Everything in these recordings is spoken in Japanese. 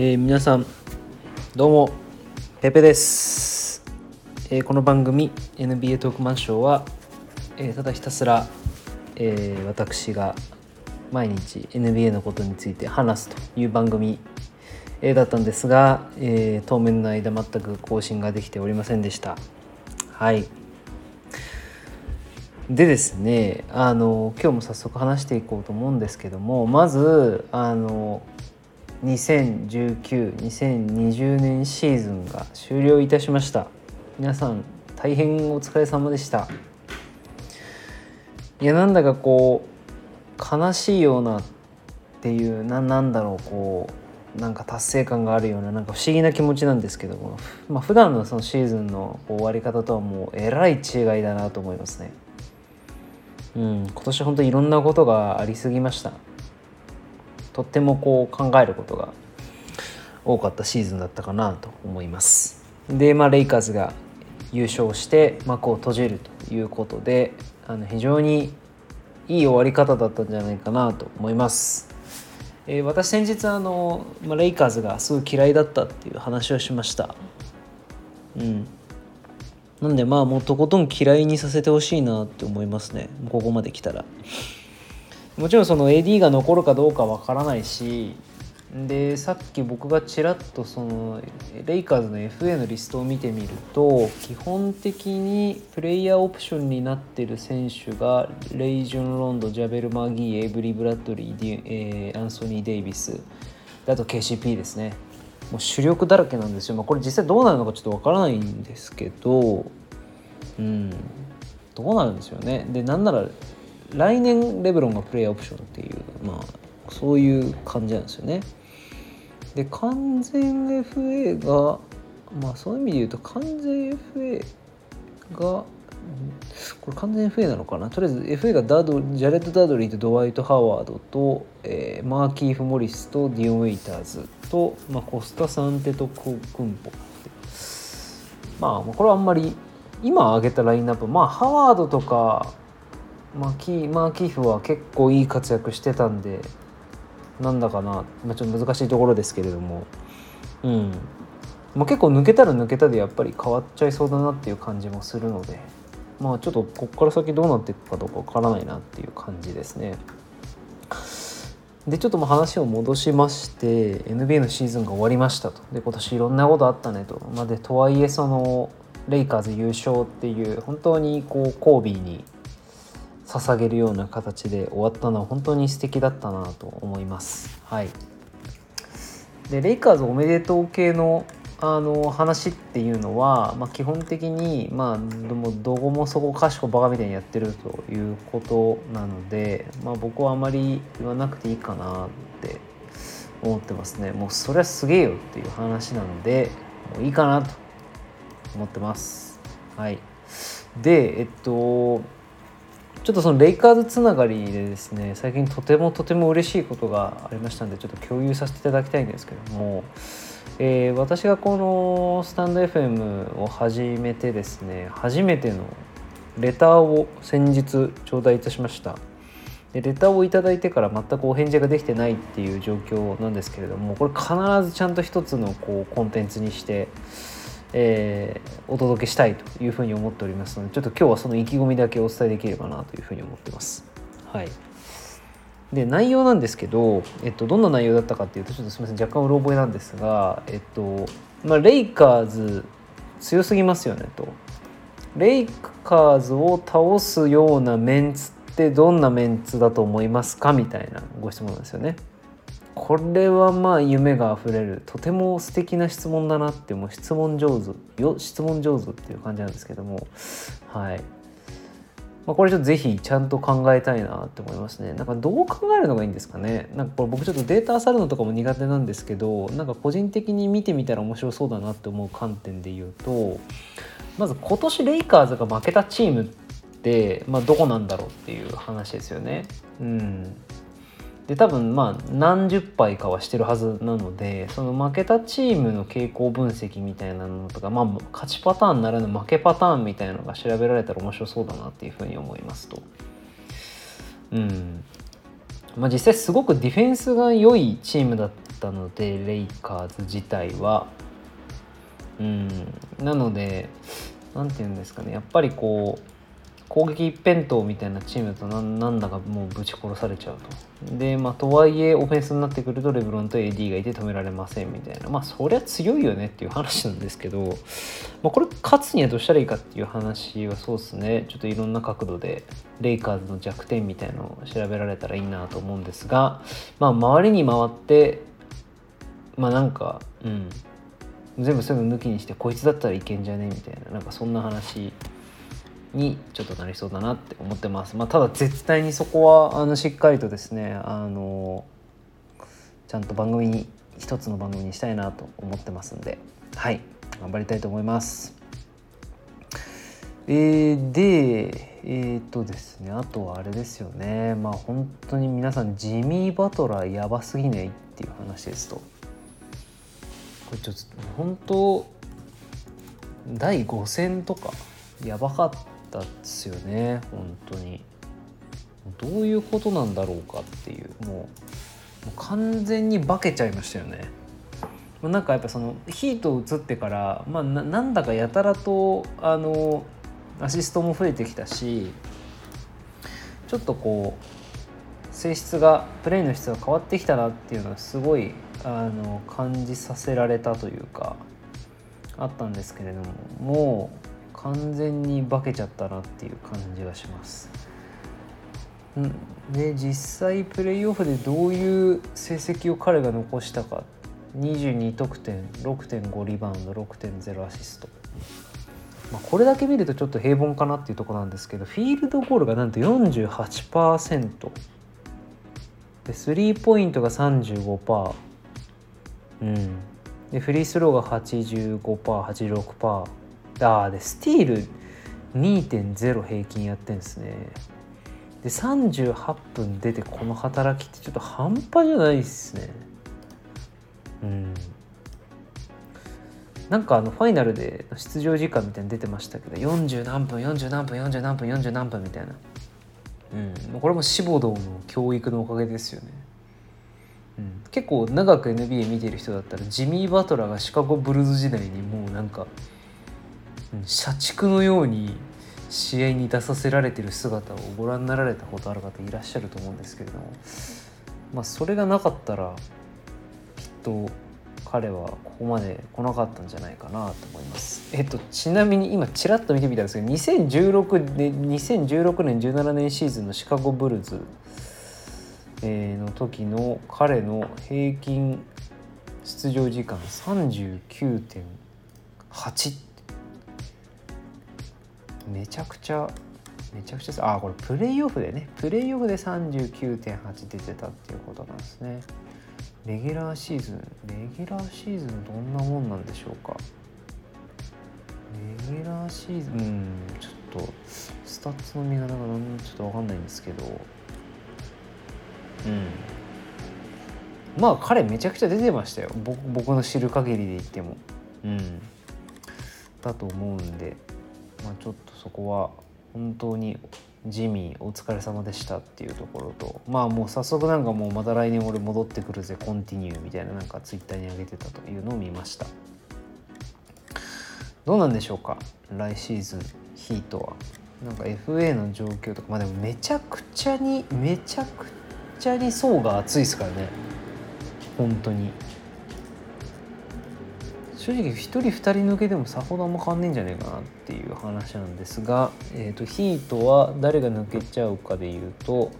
えー、皆さんどうもペペです、えー、この番組 NBA トークマンショーは、えー、ただひたすら、えー、私が毎日 NBA のことについて話すという番組、えー、だったんですが、えー、当面の間全く更新ができておりませんでした。はい。でですねあの今日も早速話していこうと思うんですけどもまずあの2019-2020年シーズンが終了いたしました。皆さん大変お疲れ様でした。いやなんだかこう悲しいようなっていうななんだろうこうなんか達成感があるようななんか不思議な気持ちなんですけども、まあ普段のそのシーズンの終わり方とはもうえらい違いだなと思いますね。うん、今年本当いろんなことがありすぎました。とってもこう考えることが多かったシーズンだったかなと思います。で、まあ、レイカーズが優勝して幕を閉じるということであの非常にいい終わり方だったんじゃないかなと思います、えー、私先日あの、まあ、レイカーズがすごい嫌いだったっていう話をしました。うん。なんでまあもうとことん嫌いにさせてほしいなって思いますね。ここまで来たら。もちろんその AD が残るかどうかわからないしでさっき僕がちらっとそのレイカーズの FA のリストを見てみると基本的にプレイヤーオプションになっている選手がレイジュン・ロンドジャベル・マギーエイブリ・ブラッドリー、えー、アンソニー・デイビスあと KCP ですね。もう主力だらけなんですよ、まあ、これ実際どうなるのかちょっとわからないんですけどうん。どうなるんですよね。でなんなら来年レブロンがプレーオプションっていうまあそういう感じなんですよね。で完全 FA がまあそういう意味で言うと完全 FA がこれ完全 FA なのかな？とりあえず FA がダドジャレット・ダドリーとドワイト・ハワードと、えー、マーキーフ・モリスとディオン・ウェイターズと、まあ、コスタ・サンテとクンポまあこれはあんまり今挙げたラインナップまあハワードとかマーキーマーキーフは結構いい活躍してたんでなんだかな、まあ、ちょっと難しいところですけれども。うん。まあ、結構抜けたら抜けたでやっぱり変わっちゃいそうだなっていう感じもするので。まあちょっとここから先どうなっていくかどうかわからないなっていう感じですね。でちょっともう話を戻しまして NBA のシーズンが終わりましたと。で今年いろんなことあったねと、まあ、でとはいえそのレイカーズ優勝っていう本当にこうコービーに捧げるような形で終わったのは本当に素敵だったなと思います。はい、でレイカーズおめでとう系のあの話っていうのは、まあ、基本的に、まあ、もどこもそこかしこバカみたいにやってるということなので、まあ、僕はあまり言わなくていいかなって思ってますね。もうそれはすげえよっていう話なのでもういいかなと思ってます。はい。でえっとちょっとそのレイカーズつながりでですね最近とてもとても嬉しいことがありましたんでちょっと共有させていただきたいんですけどもえー、私がこのスタンド FM を始めてですね初めてのレターを先日頂戴いたしました。でレターを頂いてから全くお返事ができてないっていう状況なんですけれどもこれ必ずちゃんと一つのこうコンテンツにして、えー、お届けしたいというふうに思っておりますのでちょっと今日はその意気込みだけお伝えできればなというふうに思ってます。はいで内容なんですけど、えっと、どんな内容だったかっていうとちょっとすみません若干うろ覚えなんですが、えっとまあ、レイカーズ強すぎますよねと。レイカーズを倒すようなメンツってどんなメンツだと思いますかみたいなご質問なんですよね。これはまあ夢があふれるとても素敵な質問だなってもう質問上手よ質問上手っていう感じなんですけどもはいまあ、これちょっとぜひちゃんと考えたいなって思いますね。なんかどう考えるのがいいんですかね。なんかこれ僕ちょっとデータ漁るのとかも苦手なんですけど、なんか個人的に見てみたら面白そうだなって思う観点で言うと、まず今年レイカーズが負けたチームって、まあ、どこなんだろうっていう話ですよね。うん。で多分まあ何十敗かはしてるはずなのでその負けたチームの傾向分析みたいなのとか、まあ、勝ちパターンならぬ負けパターンみたいなのが調べられたら面白そうだなっていうふうに思いますと。うんまあ、実際すごくディフェンスが良いチームだったのでレイカーズ自体は。うん、なので何て言うんですかねやっぱりこう攻撃一辺倒みたいなチームだとなんだかもうぶち殺されちゃうと。で、まあ、とはいえオフェンスになってくるとレブロンと AD がいて止められませんみたいな。まあそりゃ強いよねっていう話なんですけど、まあ、これ勝つにはどうしたらいいかっていう話はそうですね。ちょっといろんな角度でレイカーズの弱点みたいのを調べられたらいいなと思うんですが、まあ、周りに回ってまあなんかうん。全部そういうの抜きにしてこいつだったらいけんじゃねみたいななんかそんな話にちょっとなりそうだなって思ってます。まあ、ただ絶対にそこはあのしっかりとですねあのちゃんと番組に一つの番組にしたいなと思ってますんではい頑張りたいと思います。えー、でえっ、とですねあとはあれですよねまあ本当に皆さんジミー・バトラーやばすぎないっていう話ですとこれちょっと本当第5戦とかやばかったですよね本当に。どういうことなんだろうかっていう。もうもう完全に化けちゃいましたよね。なんかやっぱそのヒート移ってから、まあ、なんだかやたらとあのアシストも増えてきたしちょっとこう性質がプレーの質が変わってきたなっていうのはすごいあの感じさせられたというかあったんですけれどももう完全に化けちゃったなっていう感じがします。で実際プレーオフでどういう成績を彼が残したか。22得点6.5リバウンド6.0アシスト、まあ、これだけ見るとちょっと平凡かなっていうとこなんですけどフィールドゴールがなんと48%でスリーポイントが35%うん。でフリースローが 85%86% あでスティール2.0平均やってんですね。で38分出てこの働きってちょっと半端じゃないっすね。うん。なんかあのファイナルで出場時間みたいに出てましたけど40何分40何分40何分40何分みたいな。うん。これも志望道の教育のおかげですよね。うん、結構長く NBA 見てる人だったらジミー・バトラーがシカゴブルーズ時代にもうなんか社畜のように試合に出させられてる姿をご覧になられたことある方いらっしゃると思うんですけれどもまあそれがなかったらきっと彼はここまで来なかったんじゃないかなと思います。えっとちなみに今ちらっと見てみたんですけど2016年2016年17年シーズンのシカゴブルズ、の時の彼の平均出場時間39.8めちゃくちゃめちゃくちゃああこれプレイオフでね。プレイオフで39.8出てたっていうことなんですね。レギュラーシーズンレギュラーシーズンどんなもんなんでしょうか。レギュラーシーズンうんちょっとスタッツの見方がちょっと分かんないんですけど。うん。まあ彼めちゃくちゃ出てましたよ。僕の知る限りで言っても。うん。だと思うんで。まあ、ちょっとそこは本当にジミーお疲れ様でしたっていうところとまあもう早速なんかもうまた来年俺戻ってくるぜコンティニューみたいななんかツイッターに上げてたというのを見ました。どうなんでしょうか来シーズンヒートは。なんか FA の状況とかまあでもめちゃくちゃにめちゃくちゃに層が厚いですからね。本当に。正直1人2人抜けでもさほどあんま変わんねえんじゃねえかなっていう話なんですが、えーと、ヒートは誰が抜けちゃうかでいうと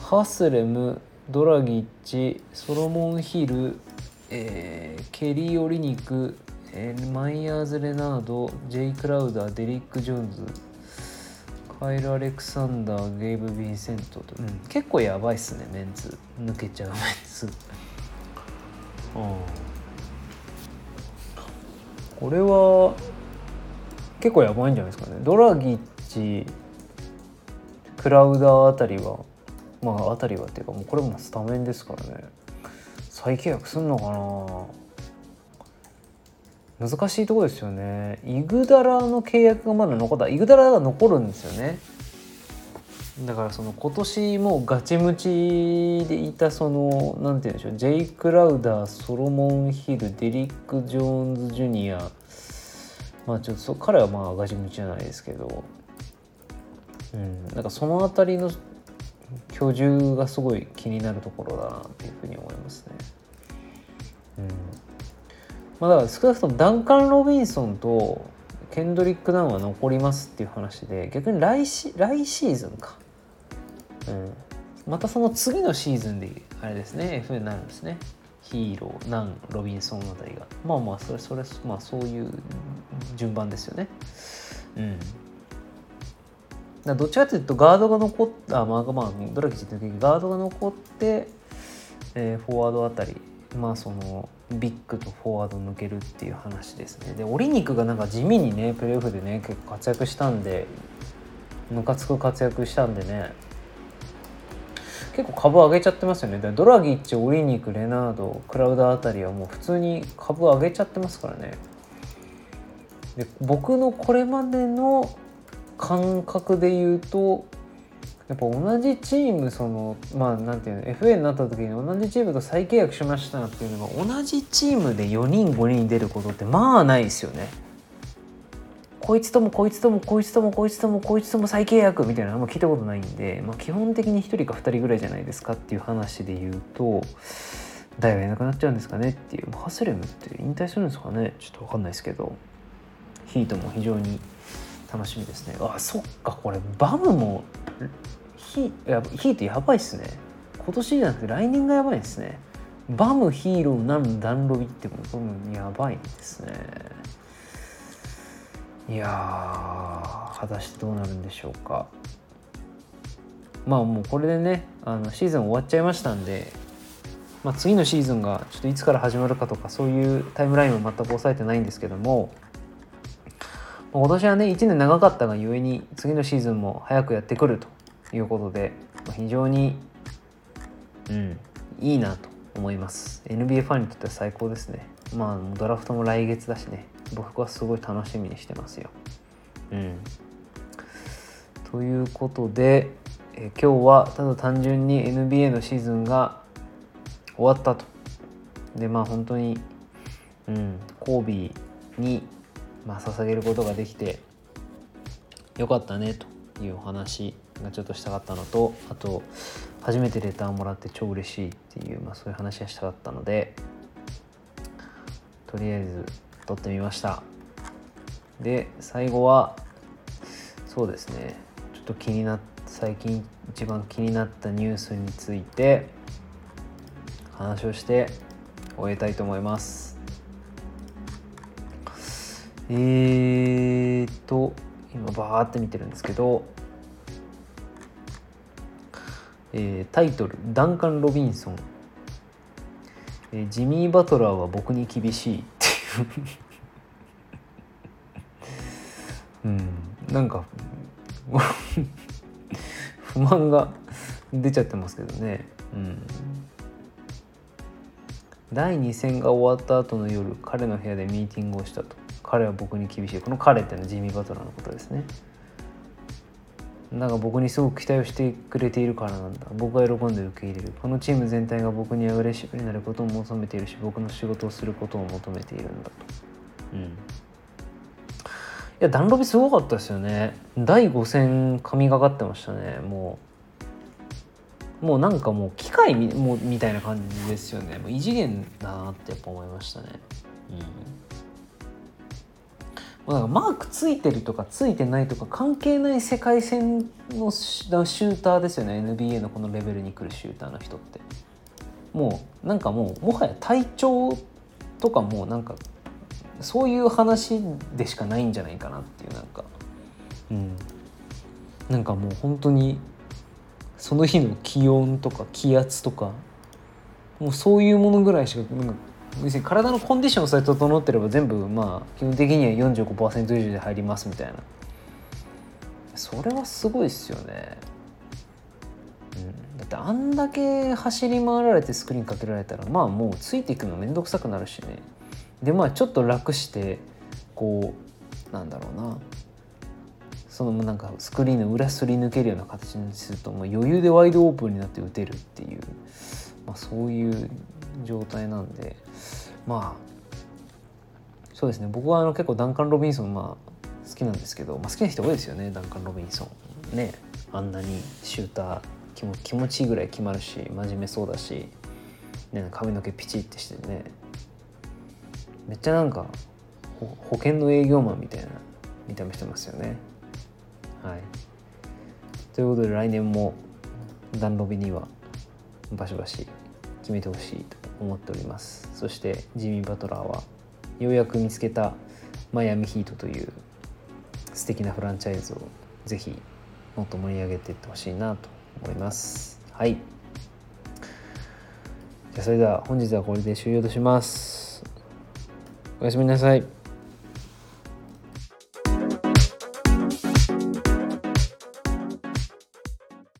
ハスレムドラギッチソロモンヒル、えー、ケリー・オリニク、えー、マイヤーズ・レナードジェイ・クラウダーデリック・ジョーンズカイル・アレクサンダーゲイブ・ヴィンセントと、うん、結構やばいっすねメンツ抜けちゃうメンツ。うんこれは結構やばいんじゃないですかね。ドラギッチクラウダーあたりはまああたりはっていうかもうこれもスタメンですからね。再契約すんのかな。難しいとこですよね。イグダラの契約がまだ残った。イグダラが残るんですよね。だからその今年もうガチムチでいたそのなんて言うんでしょうジェイ・クラウダーソロモン・ヒルデリック・ジョーンズ・ジュニア。まあちょっと彼はまあガチムチじゃないですけど、うん、なんかその辺りの居住がすごい気になるところだなっていうふうに思いますね。うん。まあ、だから少なくともダンカン・ロビンソンとケンドリック・ダウンは残りますっていう話で逆に来シ来シーズンか。うん、またその次のシーズンであれですね FA になるんですね。ヒーローナンロビンソンあたりが。まあまあそれそれまあそういう順番ですよね。うん。だどっちかというとガードが残ったまあまあドラキチって時ガードが残って、えー、フォワードあたりまあそのビッグとフォワード抜けるっていう話ですね。でオリニクがなんか地味にねプレーオフでね結構活躍したんでムカつく活躍したんでね結構株上げちゃってますよねドラギッチオリニクレナードクラウダーあたりはもう普通に株上げちゃってますからねで僕のこれまでの感覚で言うとやっぱ同じチームそのまあなんていうの FA になった時に同じチームと再契約しましたっていうのが同じチームで4人5人出ることってまあないですよね。こいつともこいつともこいつともこいつともこいつとも再契約みたいなのあんま聞いたことないんで、まあ、基本的に1人か2人ぐらいじゃないですかっていう話で言うと誰がいなくなっちゃうんですかねっていうハスレムって引退するんですかね？ちょっと分かんないですけどヒートも非常に楽しみですね。あそっかこれバムもヒやヒートやばいっすね。今年じゃなくて来年がやばいですね。バムヒーローナンダンロビってこれやばいですね。いや果たしてどうなるんでしょうか。まあもうこれでねあのシーズン終わっちゃいましたんで、まあ、次のシーズンがちょっといつから始まるかとかそういうタイムラインを全く押さえてないんですけども今年はね1年長かったがゆえに次のシーズンも早くやってくるということで非常に、うん、いいなと思います。NBA ファンにとっては最高ですね。まあドラフトも来月だしね。僕はすごい楽しみにしてますよ。うん、ということで、え今日はただ単純に NBA のシーズンが終わったと。でまあ本当に、うん、コービーに、まあ、捧げることができてよかったねというお話がちょっとしたかったのとあと初めてレターをもらって超嬉しいっていう、まあ、そういう話がしたかったのでとりあえず撮ってみました。で最後はそうですね。ちょっと気になっ最近一番気になったニュースについて話をして終えたいと思います。えーと今バーって見てるんですけど、えー、タイトル「ダンカン・ロビンソン」えー「ジミー・バトラーは僕に厳しい」うん。なんか不満が出ちゃってますけどね。うん。第2戦が終わった後の夜彼の部屋でミーティングをしたと。彼は僕に厳しい。この彼っていうのはジミー・バトラーのことですね。なんか僕にすごく期待をしてくれているからなんだ。僕は喜んで受け入れる。このチーム全体が僕にアグレッシブになることを求めているし僕の仕事をすることを求めているんだと。うん。いやダンロビすごかったですよね。第5戦神がかってましたね。もう。もうなんかもう機械みもうみたいな感じですよね。もう異次元だなってやっぱ思いましたね。うんなんかマークついてるとかついてないとか関係ない世界戦のシューターですよね。NBA のこのレベルに来るシューターの人って。もうなんかもうもはや体調とかもなんかそういう話でしかないんじゃないかなっていうなんか。うん。なんかもう本当にその日の気温とか気圧とかもうそういうものぐらいしかなんか別に体のコンディションさえ整ってれば全部まあ基本的には45%以上で入りますみたいな。それはすごいっすよね、うん、だってあんだけ走り回られてスクリーンかけられたらまあもうついていくの面倒くさくなるしね。でまあちょっと楽してこうなんだろうな。そのなんかスクリーンの裏すり抜けるような形にするともう余裕でワイドオープンになって打てるっていう、まあ、そういう状態なんでまあそうですね。僕はあの結構ダンカン・ロビンソンまあ好きなんですけど、まあ、好きな人多いですよねダンカン・ロビンソン。ね。あんなにシューター気も気持ちいいぐらい決まるし真面目そうだし、ね、髪の毛ピチってしてね。めっちゃなんか保険の営業マンみたいな見た目してますよね。はい、ということで来年もダンロビにはバシバシ決めてほしいと思っております。そしてジミー・バトラーはようやく見つけたマイアミヒートという素敵なフランチャイズをぜひもっと盛り上げていってほしいなと思います。はい。じゃあそれでは本日はこれで終了とします。おやすみなさい。